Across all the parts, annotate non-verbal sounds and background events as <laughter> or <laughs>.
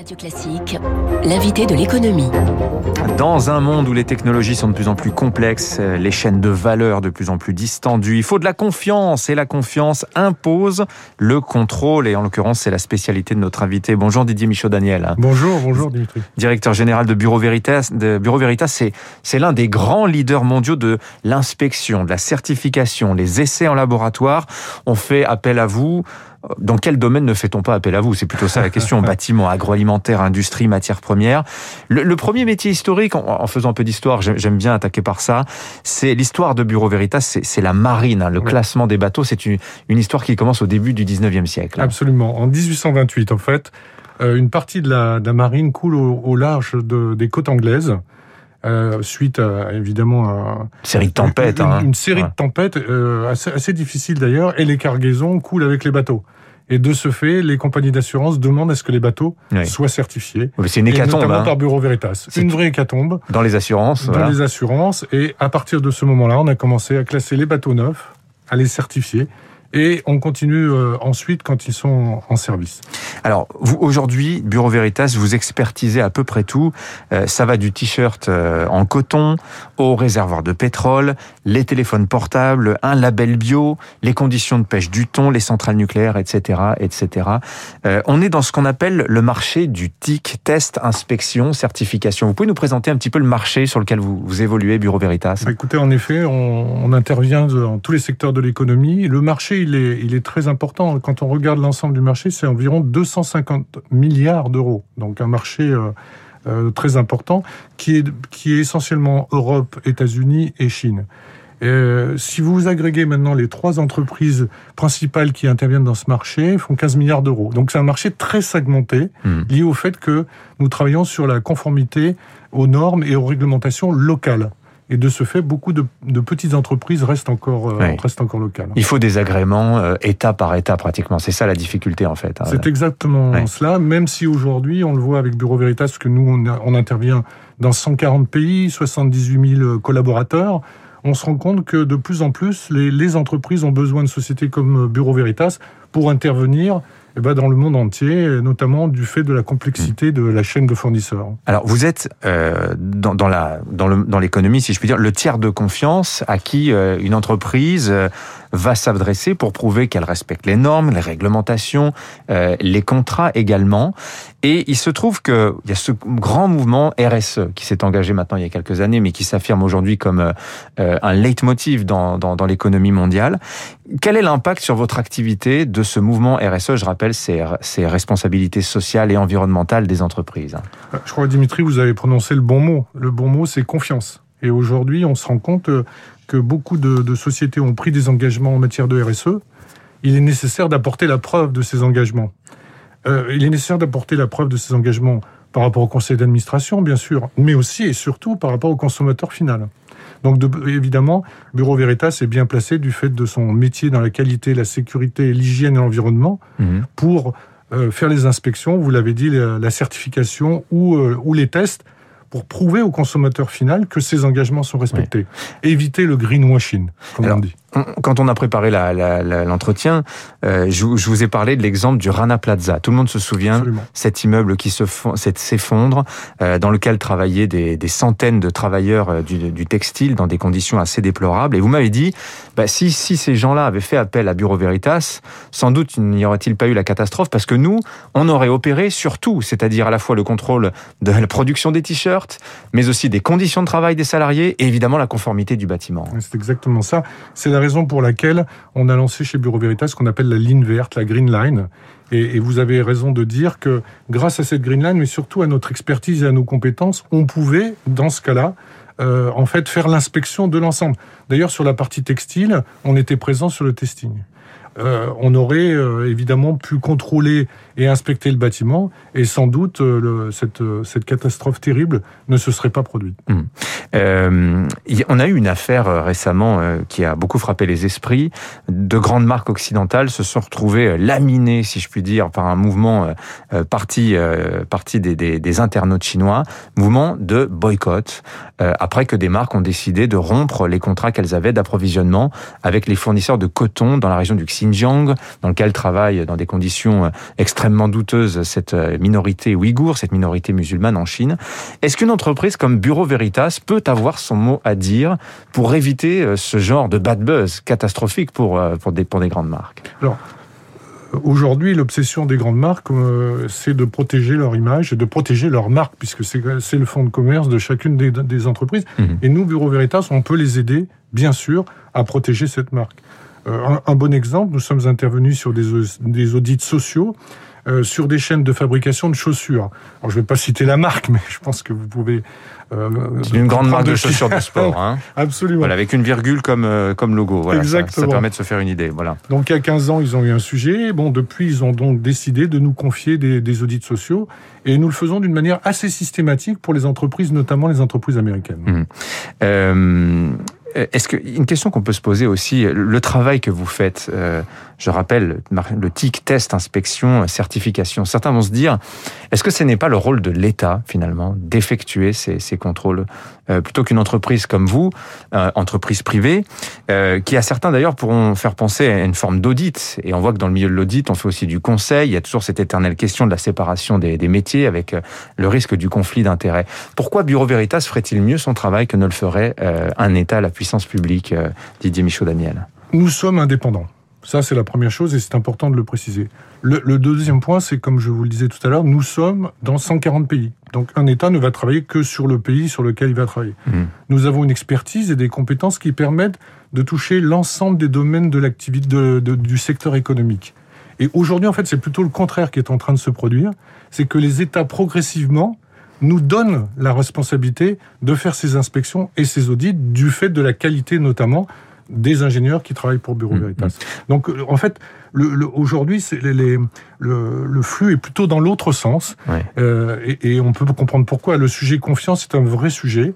Radio Classique, l'invité de l'économie. Dans un monde où les technologies sont de plus en plus complexes, les chaînes de valeur de plus en plus distendues, il faut de la confiance et la confiance impose le contrôle et en l'occurrence c'est la spécialité de notre invité. Bonjour Didier Michaud-Daniel. Bonjour, bonjour Dimitri. Directeur général de Bureau Veritas. De Bureau Veritas, c'est, c'est l'un des grands leaders mondiaux de l'inspection, de la certification, les essais en laboratoire. On fait appel à vous dans quel domaine ne fait-on pas appel à vous? C'est plutôt ça la question. <laughs> Bâtiment, agroalimentaire, industrie, matières premières. Le, premier métier historique, en, faisant un peu d'histoire, j'aime bien attaquer par ça, c'est l'histoire de Bureau Veritas, c'est la marine, hein, le classement des bateaux. C'est une, histoire qui commence au début du 19e siècle. Absolument. En 1828, en fait, euh, une partie de la, marine coule au, large des côtes anglaises. Euh, suite à évidemment à, série de tempêtes, une, hein. série de tempêtes euh, assez, assez difficile d'ailleurs, et les cargaisons coulent avec les bateaux. Et de ce fait, les compagnies d'assurance demandent à ce que les bateaux soient certifiés. C'est une hécatombe. notamment hein. par Bureau Veritas. Une vraie hécatombe. Dans les assurances. Dans les assurances. Et à partir de ce moment-là, on a commencé à classer les bateaux neufs, à les certifier et on continue euh, ensuite quand ils sont en service. Alors, vous aujourd'hui, Bureau Veritas, vous expertisez à peu près tout. Euh, ça va du t-shirt euh, en coton au réservoir de pétrole, les téléphones portables, un label bio, les conditions de pêche du thon, les centrales nucléaires, etc., etc. on est dans ce qu'on appelle le marché du TIC, test, inspection, certification. Vous pouvez nous présenter un petit peu le marché sur lequel vous, vous évoluez, Bureau Veritas? Bah, Écoutez, en effet, on, on intervient dans tous les secteurs de l'économie. Le marché il est, il est très important. Quand on regarde l'ensemble du marché, c'est environ 250 milliards d'euros. Donc un marché euh, euh, très important qui est, qui est essentiellement Europe, États-Unis et Chine. Euh, si vous agrégez maintenant les trois entreprises principales qui interviennent dans ce marché, font 15 milliards d'euros. Donc c'est un marché très segmenté, hmm. lié au fait que nous travaillons sur la conformité aux normes et aux réglementations locales. Et de ce fait, beaucoup de, petites entreprises restent encore, euh, restent encore locales. Il faut des agréments euh, État par État pratiquement. C'est ça la difficulté en fait. Hein. C'est exactement cela, même si aujourd'hui, on le voit avec Bureau Veritas, que nous, on, on intervient dans 140 pays, 78 000 collaborateurs on se rend compte que de plus en plus, les, les, entreprises ont besoin de sociétés comme Bureau Veritas pour intervenir eh ben, dans le monde entier, notamment du fait de la complexité de la chaîne de fournisseurs. Alors, vous êtes euh, dans, la, dans l'économie, si je puis dire, le tiers de confiance à qui euh, une entreprise euh, va s'adresser pour prouver qu'elle respecte les normes, les réglementations, euh, les contrats également. Et il se trouve qu'il y a ce grand mouvement RSE qui s'est engagé maintenant il y a quelques années, mais qui s'affirme aujourd'hui comme euh, un leitmotiv dans, dans, dans l'économie mondiale. Quel est l'impact sur votre activité de ce mouvement RSE Je rappelle, c'est ces responsabilités sociales et environnementales des entreprises. Je crois, Dimitri, vous avez prononcé le bon mot. Le bon mot, c'est confiance. Et aujourd'hui, on se rend compte euh, que beaucoup de, sociétés ont pris des engagements en matière de RSE, il est nécessaire d'apporter la preuve de ces engagements. Euh, il est nécessaire d'apporter la preuve de ces engagements par rapport au conseil d'administration, bien sûr, mais aussi et surtout par rapport au consommateur final. Donc, évidemment, Bureau Veritas est bien placé du fait de son métier dans la qualité, la sécurité, l'hygiène et l'environnement mmh. pour euh, faire les inspections, vous l'avez dit, la, certification ou, euh, ou les tests pour prouver au consommateur final que ses engagements sont respectés. Éviter le greenwashing, comme on dit quand on a préparé l'entretien, euh, je, vous ai parlé de l'exemple du Rana Plaza. Tout le monde se souvient cet immeuble qui s'effondre, euh, dans lequel travaillaient des, centaines de travailleurs euh, du, textile dans des conditions assez déplorables. Et vous m'avez dit, bah, si, si ces gens-là avaient fait appel à Bureau Veritas, sans doute n'y aurait-il pas eu la catastrophe, parce que nous, on aurait opéré sur tout, c'est-à-dire à la fois le contrôle de la production des t-shirts, mais aussi des conditions de travail des salariés et évidemment la conformité du bâtiment. C'est exactement ça. C'est raison pour laquelle on a lancé chez Bureau Veritas ce qu'on appelle la ligne verte, la Green Line. Et, vous avez raison de dire que grâce à cette Green Line, mais surtout à notre expertise et à nos compétences, on pouvait, dans ce cas-là, euh, en fait, faire l'inspection de l'ensemble. D'ailleurs, sur la partie textile, on était présent sur le testing. Euh, on aurait euh, évidemment pu contrôler et inspecter le bâtiment, et sans doute euh, cette, catastrophe terrible ne se serait pas produite. Hum. on a eu une affaire récemment qui a beaucoup frappé les esprits. De grandes marques occidentales se sont retrouvées laminées, si je puis dire, par un mouvement parti, des, internautes chinois, mouvement de boycott, après que des marques ont décidé de rompre les contrats qu'elles avaient d'approvisionnement avec les fournisseurs de coton dans la région du Xinjiang Xinjiang, dans lequel travaille dans des conditions extrêmement douteuses cette minorité ouïghour, cette minorité musulmane en Chine. Est-ce qu'une entreprise comme Bureau Veritas peut avoir son mot à dire pour éviter ce genre de bad buzz catastrophique pour, pour, des, pour des grandes marques? Alors, Aujourd'hui, l'obsession des grandes marques, euh, c'est de protéger leur image et de protéger leur marque, puisque c'est le fonds de commerce de chacune des, entreprises. Mhm. Et nous, Bureau Veritas, on peut les aider, bien sûr, à protéger cette marque. Euh, un, bon exemple, nous sommes intervenus sur des, des audits sociaux euh, sur des chaînes de fabrication de chaussures. Alors, je ne vais pas citer la marque, mais je pense que vous pouvez. Euh, c'est une grande marque de chaussures de sport. Hein. <laughs> Absolument. Voilà, avec une virgule comme, euh, comme logo. Voilà, Exactement. Ça, permet de se faire une idée. Voilà. Donc, il y a 15 ans, ils ont eu un sujet. Bon, depuis, ils ont donc décidé de nous confier des, des audits sociaux. Et nous le faisons d'une manière assez systématique pour les entreprises, notamment les entreprises américaines. Mmh. Euh, est-ce que une question qu'on peut se poser aussi, le travail que vous faites, euh, je rappelle le TIC, test, inspection, certification. Certains vont se dire, est-ce que ce n'est pas le rôle de l'État finalement d'effectuer ces, ces, contrôles euh, plutôt qu'une entreprise comme vous, entreprise privée, qui à certains d'ailleurs pourront faire penser à une forme d'audit. Et on voit que dans le milieu de l'audit, on fait aussi du conseil. Il y a toujours cette éternelle question de la séparation des, des métiers avec le risque du conflit d'intérêts. Pourquoi Bureau Veritas ferait-il mieux son travail que ne le ferait un État à la puissance publique, euh, Didier Michaud-Daniel Nous sommes indépendants. Ça, c'est la première chose et c'est important de le préciser. Le, deuxième point, c'est comme je vous le disais tout à l'heure, nous sommes dans 140 pays. Donc un État ne va travailler que sur le pays sur lequel il va travailler. Mmh. Nous avons une expertise et des compétences qui permettent de toucher l'ensemble des domaines de l'activité du secteur économique. Et aujourd'hui, en fait, c'est plutôt le contraire qui est en train de se produire. C'est que les États progressivement nous donne la responsabilité de faire ces inspections et ces audits du fait de la qualité notamment des ingénieurs qui travaillent pour Bureau mmh, Veritas. Mmh. Donc, euh, en fait, le, aujourd'hui, le, le, flux est plutôt dans l'autre sens. Euh, et, et, on peut comprendre pourquoi. Le sujet confiance est un vrai sujet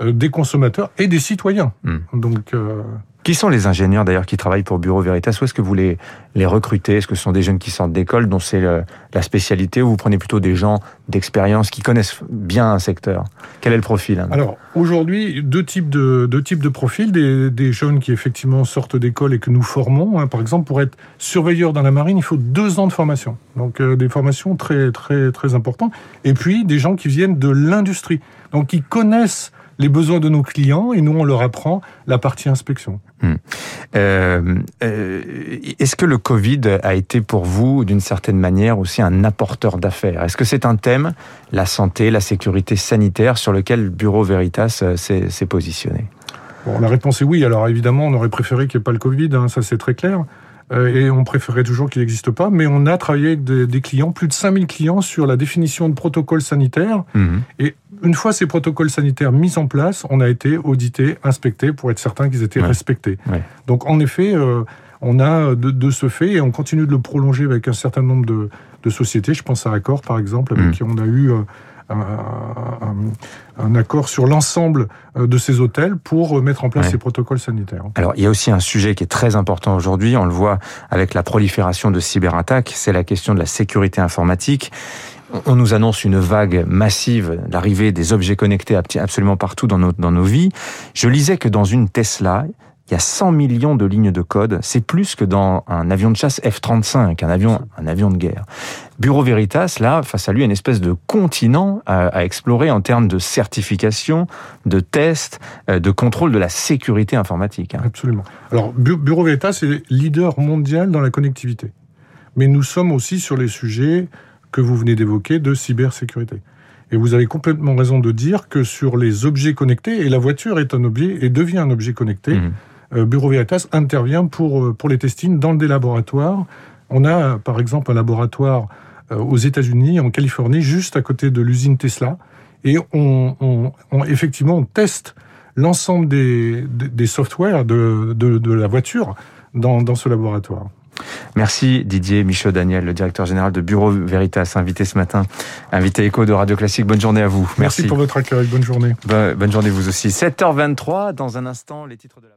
euh, des consommateurs et des citoyens. Mmh. Donc, euh, qui sont les ingénieurs d'ailleurs qui travaillent pour Bureau Veritas? Où est-ce que vous les, recrutez? Est-ce que ce sont des jeunes qui sortent d'école dont c'est la spécialité ou vous prenez plutôt des gens d'expérience qui connaissent bien un secteur? Quel est le profil hein? Alors aujourd'hui, deux types de, deux types de profils. Des, des jeunes qui effectivement sortent d'école et que nous formons. Hein. Par exemple, pour être surveilleur dans la marine, il faut deux ans de formation. Donc euh, des formations très, très, très importantes. Et puis des gens qui viennent de l'industrie. Donc qui connaissent les besoins de nos clients et nous, on leur apprend la partie inspection. Hmm. Euh, euh, Est-ce que le Covid a été pour vous, d'une certaine manière, aussi un apporteur d'affaires? Est-ce que c'est un thème, la santé, la sécurité sanitaire, sur lequel le Bureau Veritas euh, s'est positionné? Bon, La réponse est oui. Alors évidemment, on aurait préféré qu'il n'y ait pas le Covid, hein, ça c'est très clair. Euh, et on préférait toujours qu'il n'existe pas, mais on a travaillé avec des, clients, plus de 5000 clients, sur la définition de protocoles sanitaires. Mhm. Et une fois ces protocoles sanitaires mis en place, on a été audité, inspecté pour être certain qu'ils étaient respectés. Donc en effet, euh, on a de, ce fait, et on continue de le prolonger avec un certain nombre de, sociétés. Je pense à Accor, par exemple, avec mhm. qui on a eu... Euh, un, accord sur l'ensemble euh, de ces hôtels pour euh, mettre en place ces protocoles sanitaires. Alors, il y a aussi un sujet qui est très important aujourd'hui, on le voit avec la prolifération de cyberattaques, c'est la question de la sécurité informatique. On nous annonce une vague massive, l'arrivée des objets connectés absolument partout dans nos, dans nos vies. Je lisais que dans une Tesla, il y a 100 millions de lignes de code. C'est plus que dans un avion de chasse F-35, un avion, un avion de guerre. Bureau Veritas, là, face à lui, une espèce de continent à, explorer en termes de certification, de tests, euh, de contrôle de la sécurité informatique. Hein. Absolument. Alors, Bureau Veritas est leader mondial dans la connectivité. Mais nous sommes aussi sur les sujets que vous venez d'évoquer de cybersécurité. Et vous avez complètement raison de dire que sur les objets connectés, et la voiture est un objet et devient un objet connecté, mmh. Euh, Bureau Veritas intervient pour, euh, pour les testings dans des laboratoires. On a par exemple un laboratoire euh, aux États-Unis, en Californie, juste à côté de l'usine Tesla. Et on, effectivement, on teste l'ensemble des, des, softwares de, de, la voiture dans, dans ce laboratoire. Merci Didier Michaud-Daniel, le directeur général de Bureau Veritas, invité ce matin, invité écho de Radio Classique. Bonne journée à vous. Merci, Merci pour votre accueil. Bonne journée. Bonne journée vous aussi. 7h23, dans un instant, les titres de la...